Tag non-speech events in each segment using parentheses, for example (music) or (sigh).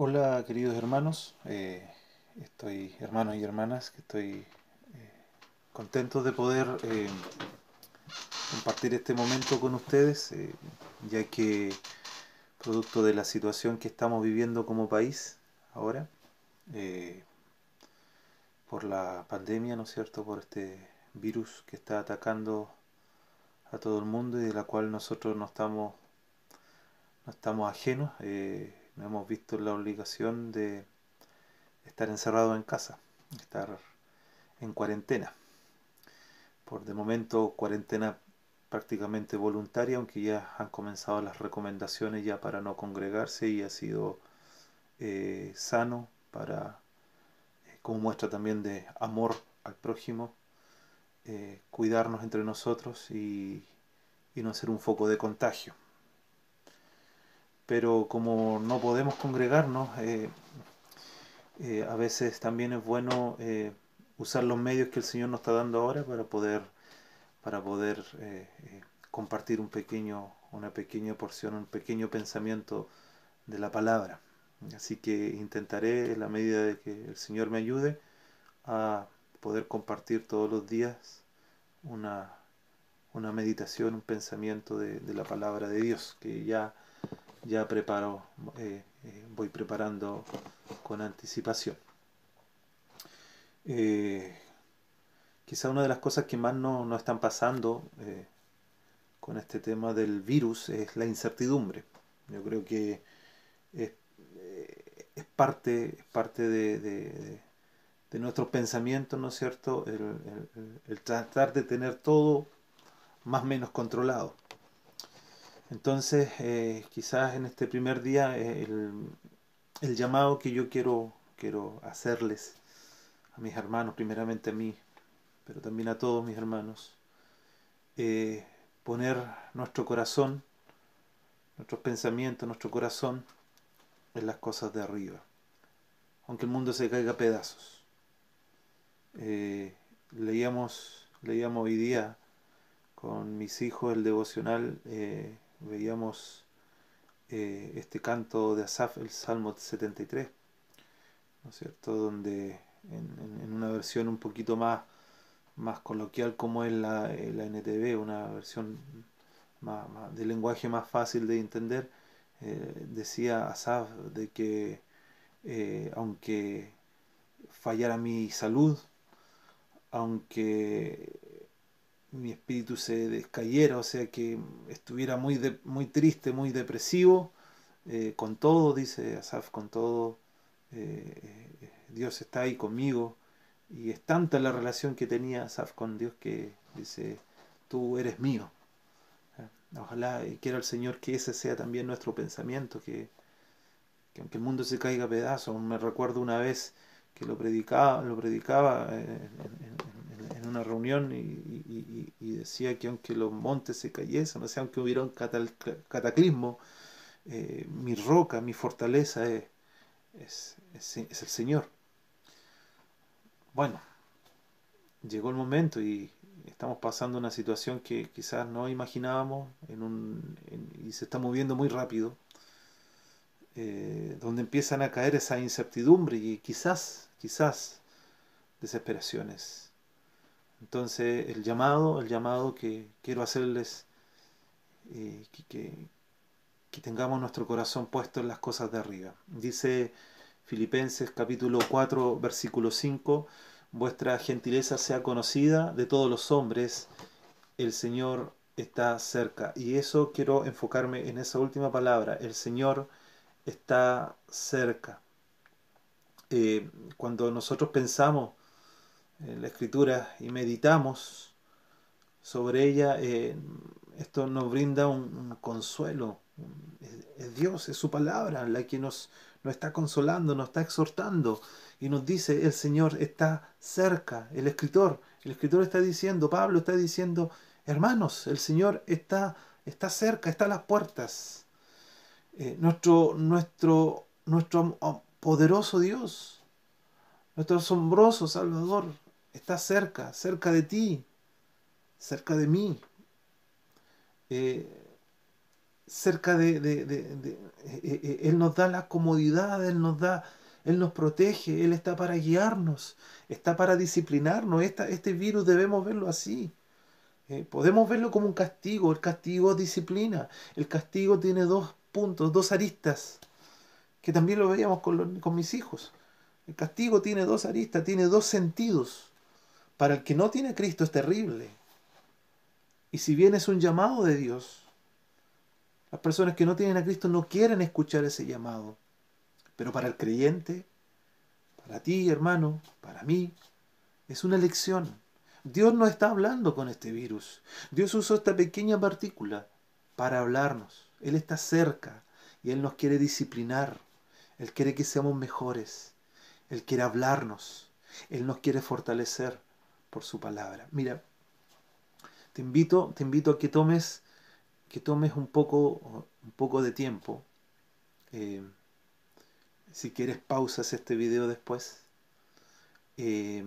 Hola queridos hermanos, eh, estoy hermanos y hermanas, que estoy eh, contento de poder eh, compartir este momento con ustedes, eh, ya que producto de la situación que estamos viviendo como país ahora, por la pandemia, ¿no es cierto?, por este virus que está atacando a todo el mundo y de la cual nosotros no estamos, no estamos ajenos. Nos hemos visto la obligación de estar encerrados en casa, estar en cuarentena. Por de momento cuarentena prácticamente voluntaria, aunque ya han comenzado las recomendaciones ya para no congregarse y ha sido eh, sano para, eh, como muestra también de amor al prójimo, eh, cuidarnos entre nosotros y no ser un foco de contagio pero como no podemos congregarnos, eh, eh, a veces también es bueno eh, usar los medios que el Señor nos está dando ahora para poder, para poder compartir un pequeño, una pequeña porción, un pequeño pensamiento de la palabra. Así que intentaré, en la medida de que el Señor me ayude, a poder compartir todos los días una, una meditación, un pensamiento de, de la palabra de Dios, que ya ya preparo, eh, eh, voy preparando con anticipación. Eh, quizá una de las cosas que más no, no están pasando con este tema del virus es la incertidumbre. Yo creo que es, es parte, es parte de, de, de, nuestros pensamientos, ¿no es cierto? El, el, el tratar de tener todo más o menos controlado. Entonces, eh, quizás en este primer día eh, el, llamado que yo quiero, quiero hacerles a mis hermanos, primeramente a mí, pero también a todos mis hermanos, eh, poner nuestro corazón, nuestros pensamientos, nuestro corazón en las cosas de arriba, aunque el mundo se caiga a pedazos. Leíamos, leíamos hoy día con mis hijos el devocional veíamos eh, este canto de Asaf, el Salmo 73, ¿no es cierto? Donde en, una versión un poquito más, más coloquial como es la, eh, la NTV, una versión más, de lenguaje más fácil de entender, eh, decía Asaf de que aunque fallara mi salud, aunque mi espíritu se descayera, o sea que estuviera muy, de, muy triste, muy depresivo, eh, con todo, dice Asaf, con todo, eh, Dios está ahí conmigo, y es tanta la relación que tenía Asaf con Dios que dice, tú eres mío. Ojalá y quiera el Señor que ese sea también nuestro pensamiento, que, que aunque el mundo se caiga a pedazos, me recuerdo una vez que lo predicaba, lo predicaba en, en una reunión y, decía que aunque los montes se cayesen, o sea, aunque hubiera un cataclismo, eh, mi roca, mi fortaleza es, es, el Señor. Bueno, llegó el momento y estamos pasando una situación que quizás no imaginábamos y se está moviendo muy rápido, eh, donde empiezan a caer esa incertidumbre y quizás, quizás desesperaciones entonces el llamado, el llamado que quiero hacerles, eh, que, tengamos nuestro corazón puesto en las cosas de arriba. Dice Filipenses capítulo 4 versículo 5, vuestra gentileza sea conocida de todos los hombres, el Señor está cerca. Y eso quiero enfocarme en esa última palabra, el Señor está cerca. Eh, cuando nosotros pensamos en la escritura y meditamos sobre ella, eh, esto nos brinda un, consuelo. Es, Dios, es su palabra la que nos, nos está consolando, nos está exhortando y nos dice, el Señor está cerca, el escritor, el escritor está diciendo, Pablo está diciendo, hermanos, el Señor está, está cerca, está a las puertas. Eh, nuestro, nuestro, nuestro poderoso Dios, nuestro asombroso Salvador, está cerca, cerca de ti, cerca de mí. Eh, cerca de, eh, eh, Él nos da la comodidad, Él nos da, Él nos protege, Él está para guiarnos, está para disciplinarnos. Este virus debemos verlo así. Podemos verlo como un castigo. El castigo disciplina. El castigo tiene dos puntos, dos aristas, que también lo veíamos con mis hijos. El castigo tiene dos aristas, tiene dos sentidos. Para el que no tiene a Cristo es terrible. Y si bien es un llamado de Dios, las personas que no tienen a Cristo no quieren escuchar ese llamado. Pero para el creyente, para ti, hermano, para mí, es una lección. Dios no está hablando con este virus. Dios usó esta pequeña partícula para hablarnos. Él está cerca y Él nos quiere disciplinar. Él quiere que seamos mejores. Él quiere hablarnos. Él nos quiere fortalecer por su palabra. Mira, te invito, te invito a que tomes que tomes un poco, un poco de tiempo. Eh, si quieres pausas este video después. Eh,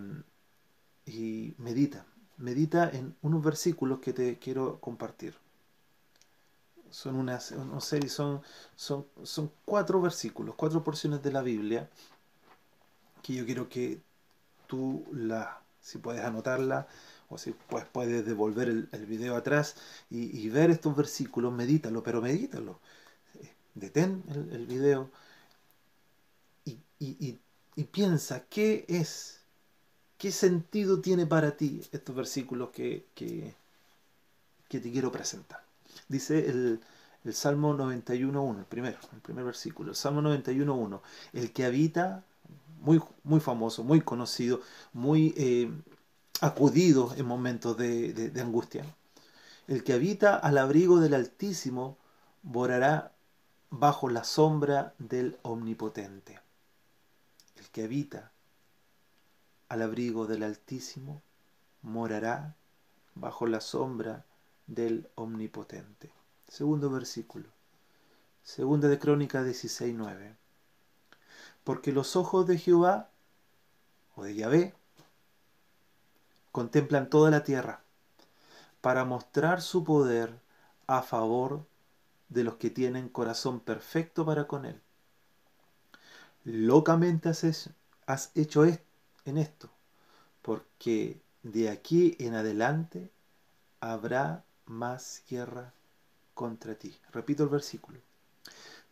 y medita. Medita en unos versículos que te quiero compartir. Son unas, no sé, son, son, son cuatro versículos, cuatro porciones de la Biblia que yo quiero que tú la, si puedes anotarla, o si pues, puedes devolver el, el video atrás y, ver estos versículos, medítalo, pero medítalo. Detén el, el video y, y, y, piensa qué es, qué sentido tiene para ti estos versículos que, que, que te quiero presentar. Dice el, el Salmo 91.1, el primero, el primer versículo, el Salmo 91.1, el que habita, muy, muy famoso, muy conocido, muy eh, acudido en momentos de, angustia. El que habita al abrigo del Altísimo morará bajo la sombra del Omnipotente. El que habita al abrigo del Altísimo morará bajo la sombra del Omnipotente. Segundo versículo. Segunda de Crónica 16.9. Porque los ojos de Jehová, o de Yahvé, contemplan toda la tierra para mostrar su poder a favor de los que tienen corazón perfecto para con Él. Locamente has hecho en esto, porque de aquí en adelante habrá más guerra contra ti. Repito el versículo.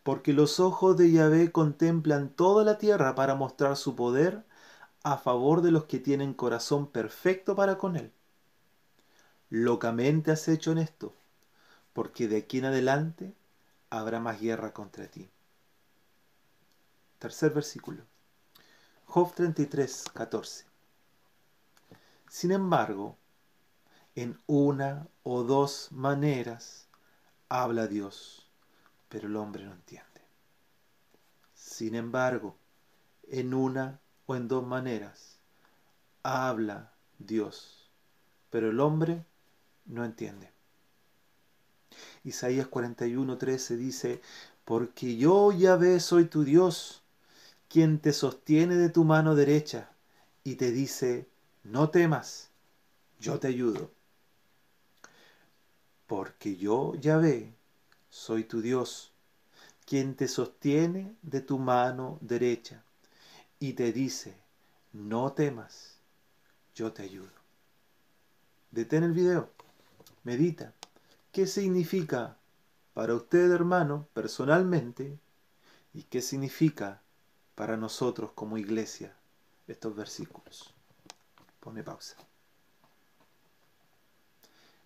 Porque los ojos de Yahvé contemplan toda la tierra para mostrar su poder a favor de los que tienen corazón perfecto para con Él. Locamente has hecho en esto, porque de aquí en adelante habrá más guerra contra ti. Tercer versículo. Job 33, 14. Sin embargo, en una o dos maneras habla Dios, pero el hombre no entiende. Sin embargo, en una o en dos maneras. Habla Dios, pero el hombre no entiende. Isaías 41:13 dice, porque yo Yahvé soy tu Dios, quien te sostiene de tu mano derecha y te dice, no temas, yo te ayudo. Porque yo Yahvé soy tu Dios, quien te sostiene de tu mano derecha y te dice, no temas, yo te ayudo. Detén el video, medita. ¿Qué significa para usted, hermano, personalmente? ¿Y qué significa para nosotros como iglesia estos versículos? Pone pausa.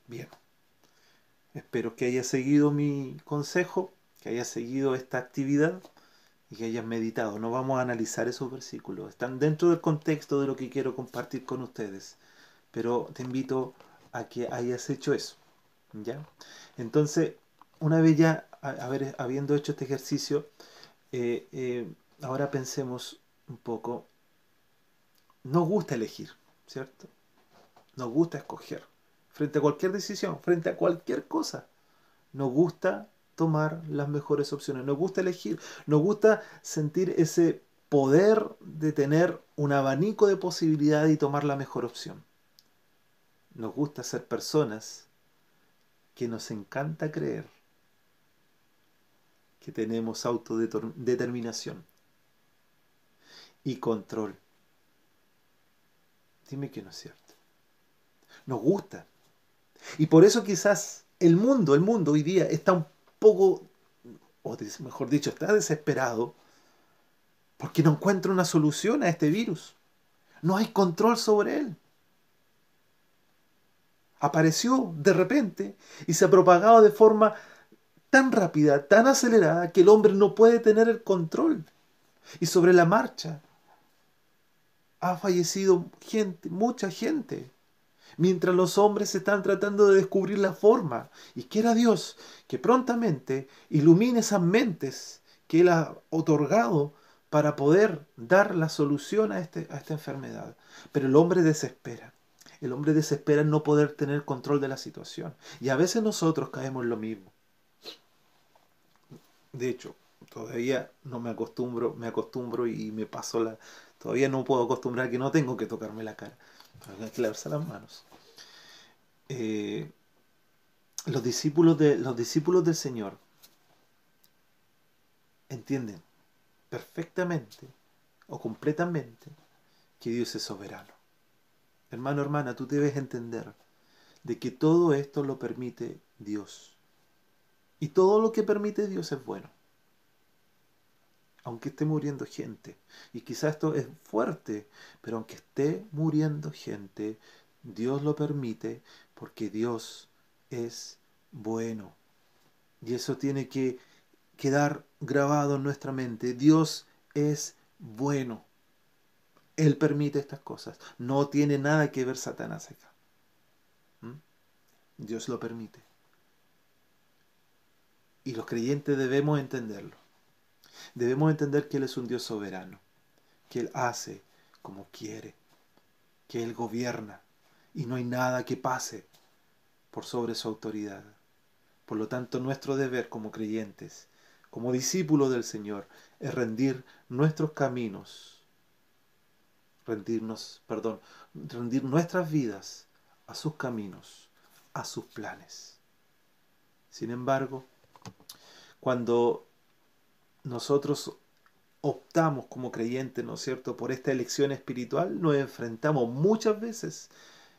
Bien. Espero que haya seguido mi consejo, que haya seguido esta actividad y que hayas meditado. No vamos a analizar esos versículos. Están dentro del contexto de lo que quiero compartir con ustedes. Pero te invito a que hayas hecho eso. ¿Ya? Entonces, una vez ya habiendo hecho este ejercicio, eh, eh, ahora pensemos un poco. Nos gusta elegir, ¿cierto? Nos gusta escoger. Frente a cualquier decisión, frente a cualquier cosa. Nos gusta tomar las mejores opciones, nos gusta elegir, nos gusta sentir ese poder de tener un abanico de posibilidades y tomar la mejor opción. Nos gusta ser personas que nos encanta creer que tenemos autodeterminación y control. Dime que no es cierto. Nos gusta. Y por eso quizás el mundo, el mundo hoy día está un poco, o mejor dicho, está desesperado porque no encuentra una solución a este virus. No hay control sobre él. Apareció de repente y se ha propagado de forma tan rápida, tan acelerada, que el hombre no puede tener el control. Y sobre la marcha ha fallecido gente, mucha gente, mientras los hombres están tratando de descubrir la forma. Y quiera Dios que prontamente ilumine esas mentes que Él ha otorgado para poder dar la solución a, este, a esta enfermedad. Pero el hombre desespera. El hombre desespera en no poder tener control de la situación. Y a veces nosotros caemos en lo mismo. De hecho, todavía no me acostumbro, me acostumbro y me paso la... Todavía no puedo acostumbrar que no tengo que tocarme la cara. Hay que las manos. Eh, los, discípulos de, los discípulos del Señor entienden perfectamente o completamente que Dios es soberano. Hermano, hermana, tú debes entender de que todo esto lo permite Dios. Y todo lo que permite Dios es bueno. Aunque esté muriendo gente. Y quizás esto es fuerte, pero aunque esté muriendo gente, Dios lo permite porque Dios es bueno. Y eso tiene que quedar grabado en nuestra mente. Dios es bueno. Él permite estas cosas. No tiene nada que ver Satanás acá. ¿Mm? Dios lo permite. Y los creyentes debemos entenderlo. Debemos entender que Él es un Dios soberano, que Él hace como quiere, que Él gobierna y no hay nada que pase por sobre su autoridad. Por lo tanto, nuestro deber como creyentes, como discípulos del Señor, es rendir nuestros caminos, rendirnos, perdón, rendir nuestras vidas a sus caminos, a sus planes. Sin embargo, cuando nosotros optamos como creyentes, ¿no es cierto?, por esta elección espiritual, nos enfrentamos muchas veces,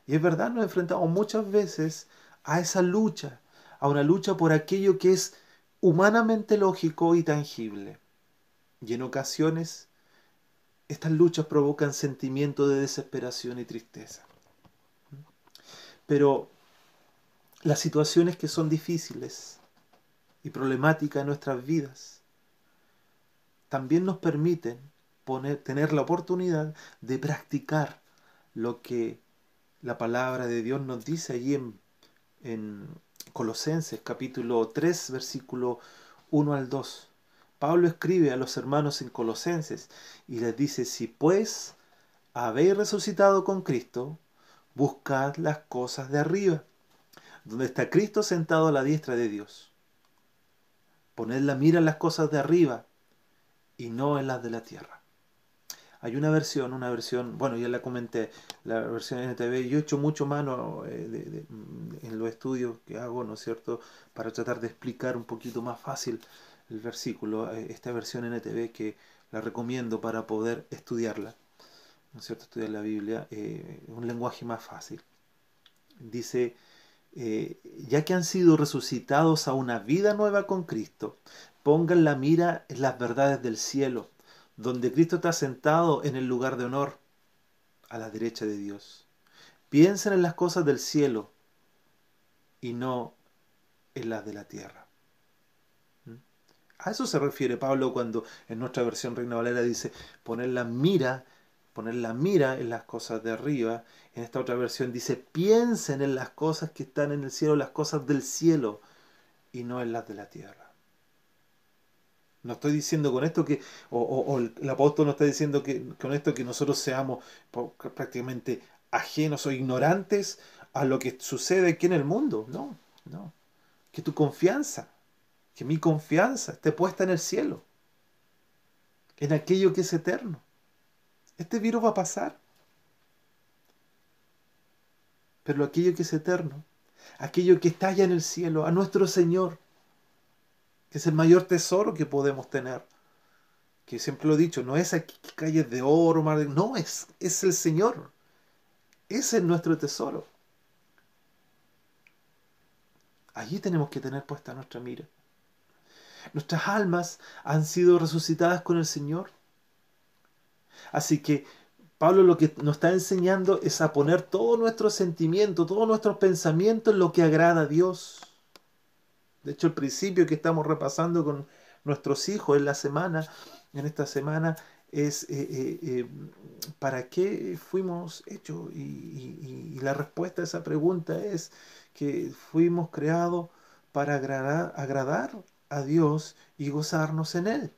y es verdad, nos enfrentamos muchas veces a esa lucha, a una lucha por aquello que es humanamente lógico y tangible. Y en ocasiones estas luchas provocan sentimientos de desesperación y tristeza. Pero las situaciones que son difíciles y problemáticas en nuestras vidas también nos permiten tener la oportunidad de practicar lo que la palabra de Dios nos dice allí en en Colosenses capítulo 3, versículo 1 al 2. Pablo escribe a los hermanos en Colosenses y les dice, si pues habéis resucitado con Cristo, buscad las cosas de arriba, donde está Cristo sentado a la diestra de Dios. Poned la mira en las cosas de arriba y no en las de la tierra. Hay una versión, una versión, bueno, ya la comenté, la versión NTV, yo he hecho mucho mano eh, en los estudios que hago, ¿no es cierto?, para tratar de explicar un poquito más fácil el versículo, eh, esta versión NTV que la recomiendo para poder estudiarla, ¿no es cierto?, estudiar la Biblia, eh, un lenguaje más fácil. Dice, ya que han sido resucitados a una vida nueva con Cristo, pongan la mira en las verdades del cielo donde Cristo está sentado en el lugar de honor, a la derecha de Dios. Piensen en las cosas del cielo y no en las de la tierra. ¿Mm? A eso se refiere Pablo cuando en nuestra versión Reina Valera dice poner la mira, poner la mira en las cosas de arriba. En esta otra versión dice piensen en las cosas que están en el cielo, las cosas del cielo y no en las de la tierra. No estoy diciendo con esto que, o, el apóstol no está diciendo que con esto que nosotros seamos prácticamente ajenos o ignorantes a lo que sucede aquí en el mundo. No, no. Que tu confianza, que mi confianza esté puesta en el cielo, en aquello que es eterno. Este virus va a pasar. Pero aquello que es eterno, aquello que está allá en el cielo, a nuestro Señor, que es el mayor tesoro que podemos tener. Que siempre lo he dicho, no es aquí calles de oro, mar de... no, es, es el Señor. Ese es nuestro tesoro. Allí tenemos que tener puesta nuestra mira. Nuestras almas han sido resucitadas con el Señor. Así que Pablo lo que nos está enseñando es a poner todo nuestro sentimiento, todos nuestros pensamientos en lo que agrada a Dios. De hecho, el principio que estamos repasando con nuestros hijos en la semana, en esta semana, es eh, eh, eh, ¿para qué fuimos hechos? Y, y, la respuesta a esa pregunta es que fuimos creados para agradar, agradar a Dios y gozarnos en Él.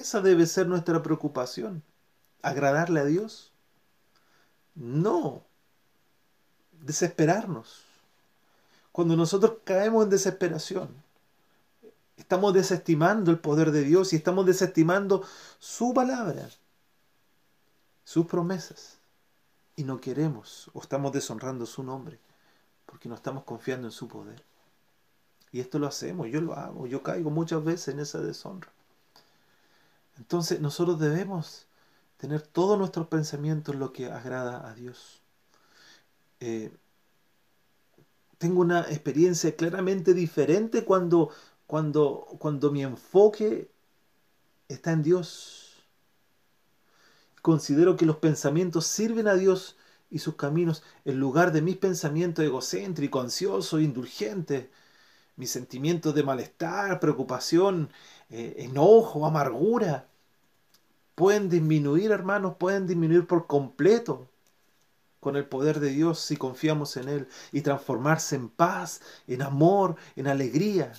Esa debe ser nuestra preocupación. ¿Agradarle a Dios? No. Desesperarnos. Cuando nosotros caemos en desesperación, estamos desestimando el poder de Dios y estamos desestimando su palabra, sus promesas. Y no queremos o estamos deshonrando su nombre porque no estamos confiando en su poder. Y esto lo hacemos, yo lo hago, yo caigo muchas veces en esa deshonra. Entonces nosotros debemos tener todos nuestros pensamientos en lo que agrada a Dios. Eh, tengo una experiencia claramente diferente cuando, cuando, cuando mi enfoque está en Dios. Considero que los pensamientos sirven a Dios y sus caminos en lugar de mis pensamientos egocéntricos, ansiosos, indulgentes, mis sentimientos de malestar, preocupación, eh, enojo, amargura pueden disminuir, hermanos, pueden disminuir por completo con el poder de Dios si confiamos en Él y transformarse en paz, en amor, en alegría.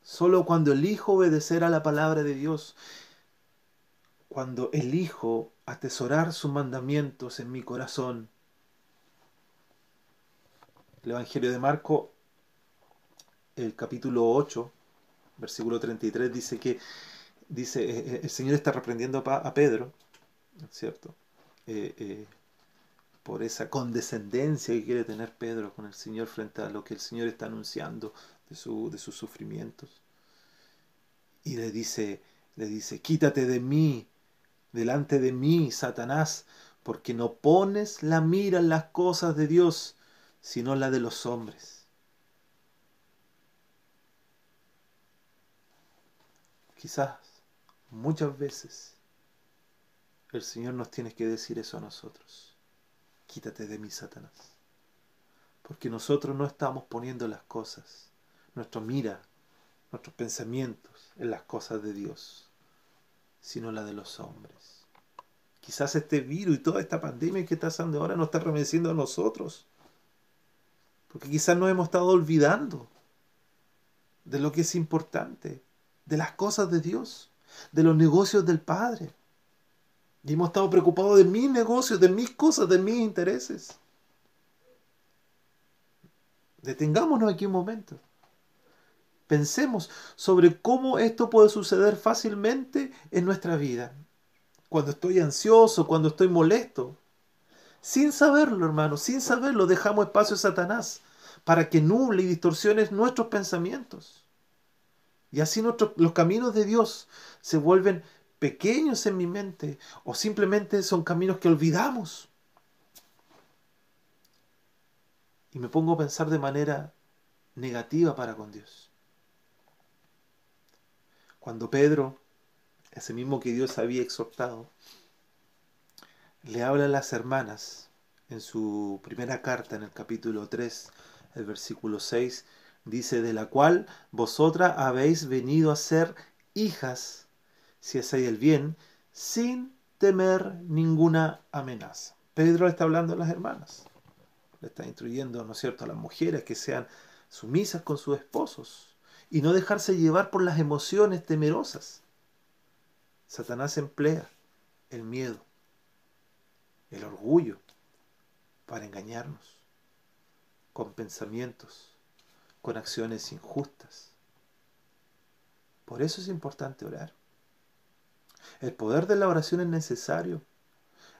Solo cuando elijo obedecer a la palabra de Dios, cuando elijo atesorar sus mandamientos en mi corazón. El Evangelio de Marco, el capítulo 8, versículo 33, dice que dice, eh, eh, el Señor está reprendiendo a Pedro, ¿cierto? Eh, por esa condescendencia que quiere tener Pedro con el Señor frente a lo que el Señor está anunciando de, su, de sus sufrimientos. Y le dice, le dice, quítate de mí, delante de mí, Satanás, porque no pones la mira en las cosas de Dios, sino la de los hombres. Quizás Muchas veces el Señor nos tiene que decir eso a nosotros. Quítate de mí, Satanás. Porque nosotros no estamos poniendo las cosas, nuestra mira, nuestros pensamientos en las cosas de Dios, sino la de los hombres. Quizás este virus y toda esta pandemia que está pasando ahora nos está remeciendo a nosotros. Porque quizás nos hemos estado olvidando de lo que es importante, de las cosas de Dios de los negocios del Padre. Y hemos estado preocupados de mis negocios, de mis cosas, de mis intereses. Detengámonos aquí un momento. Pensemos sobre cómo esto puede suceder fácilmente en nuestra vida. Cuando estoy ansioso, cuando estoy molesto. Sin saberlo, hermano, sin saberlo, dejamos espacio a Satanás para que nuble y distorsione nuestros pensamientos. Y así los caminos de Dios se vuelven pequeños en mi mente o simplemente son caminos que olvidamos. Y me pongo a pensar de manera negativa para con Dios. Cuando Pedro, ese mismo que Dios había exhortado, le habla a las hermanas en su primera carta, en el capítulo 3, el versículo 6, dice, de la cual vosotras habéis venido a ser hijas, si hacéis el bien, sin temer ninguna amenaza. Pedro está hablando a las hermanas, le está instruyendo, ¿no es cierto?, a las mujeres que sean sumisas con sus esposos y no dejarse llevar por las emociones temerosas. Satanás emplea el miedo, el orgullo, para engañarnos con pensamientos con acciones injustas. Por eso es importante orar. El poder de la oración es necesario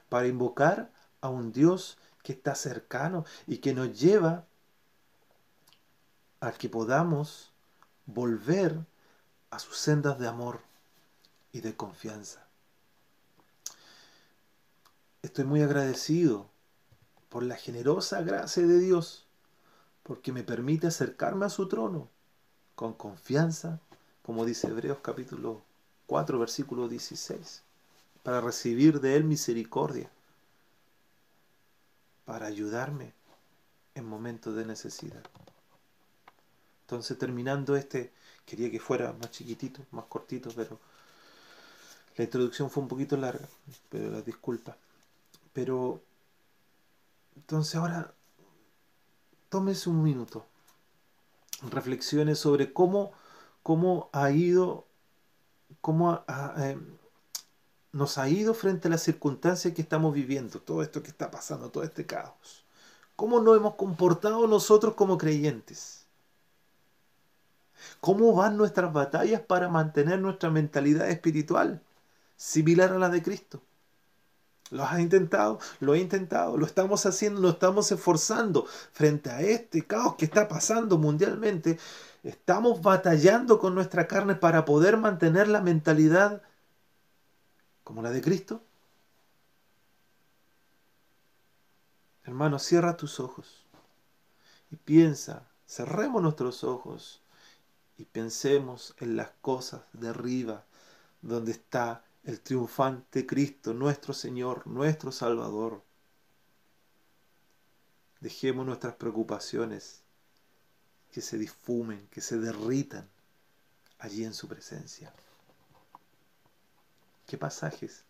para invocar a un Dios que está cercano y que nos lleva a que podamos volver a sus sendas de amor y de confianza. Estoy muy agradecido por la generosa gracia de Dios, porque me permite acercarme a su trono con confianza, como dice Hebreos capítulo 4, versículo 16, para recibir de Él misericordia, para ayudarme en momentos de necesidad. Entonces, terminando este, quería que fuera más chiquitito, más cortito, pero la introducción fue un poquito larga, pero las disculpas. Pero, entonces ahora, tómese un minuto, reflexiones sobre cómo, cómo ha ido, cómo eh, nos ha ido frente a las circunstancias que estamos viviendo, todo esto que está pasando, todo este caos. ¿Cómo nos hemos comportado nosotros como creyentes? ¿Cómo van nuestras batallas para mantener nuestra mentalidad espiritual similar a la de Cristo? ¿Lo has intentado? Lo he intentado, lo estamos haciendo, lo estamos esforzando frente a este caos que está pasando mundialmente. Estamos batallando con nuestra carne para poder mantener la mentalidad como la de Cristo. Hermano, cierra tus ojos y piensa, cerremos nuestros ojos y pensemos en las cosas de arriba, donde está el triunfante Cristo, nuestro Señor, nuestro Salvador. Dejemos nuestras preocupaciones que se difumen, que se derritan allí en su presencia. ¿Qué pasajes?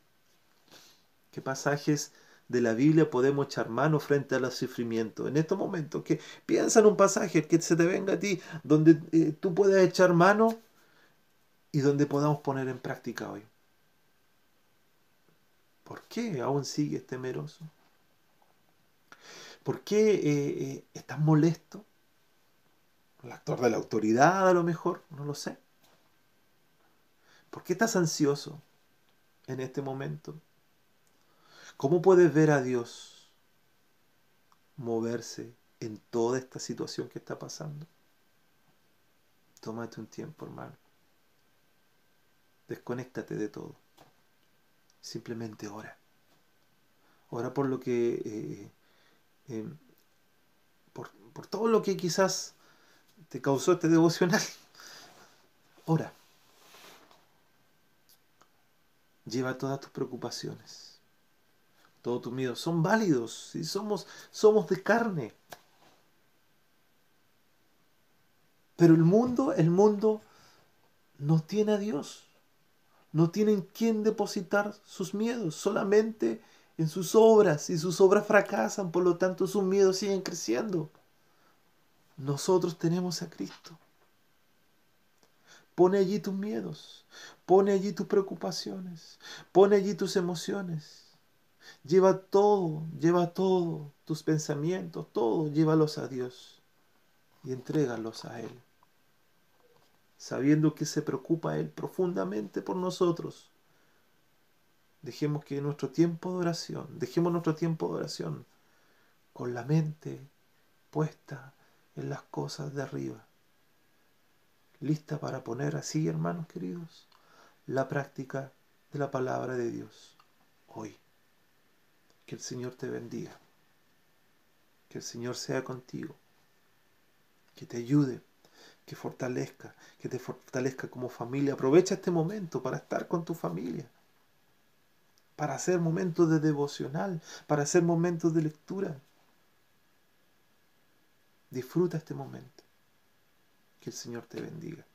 ¿Qué pasajes de la Biblia podemos echar mano frente a los sufrimientos. En estos momentos, que piensa en un pasaje que se te venga a ti, donde eh, tú puedas echar mano y donde podamos poner en práctica hoy. ¿Por qué aún sigues temeroso? ¿Por qué eh, eh, estás molesto? ¿El actor de la autoridad a lo mejor? No lo sé. ¿Por qué estás ansioso en este momento? ¿Cómo puedes ver a Dios moverse en toda esta situación que está pasando? Tómate un tiempo, hermano. Desconéctate de todo. Simplemente ora. Ora por lo que... Eh, eh, por, por todo lo que quizás te causó este devocional. (laughs) Ora. Lleva todas tus preocupaciones todos tus miedos son válidos, si somos, somos de carne. Pero el mundo, el mundo no tiene a Dios. No tiene en quién depositar sus miedos, solamente en sus obras. Y sus obras fracasan, por lo tanto sus miedos siguen creciendo. Nosotros tenemos a Cristo. Pone allí tus miedos, pone allí tus preocupaciones, pone allí tus emociones. Lleva todo, lleva todo, tus pensamientos, todo, llévalos a Dios y entrégalos a Él, sabiendo que se preocupa Él profundamente por nosotros. Dejemos que nuestro tiempo de oración, dejemos nuestro tiempo de oración con la mente puesta en las cosas de arriba, lista para poner así, hermanos queridos, la práctica de la palabra de Dios hoy. Que el Señor te bendiga. Que el Señor sea contigo. Que te ayude. Que fortalezca. Que te fortalezca como familia. Aprovecha este momento para estar con tu familia. Para hacer momentos de devocional. Para hacer momentos de lectura. Disfruta este momento. Que el Señor te bendiga.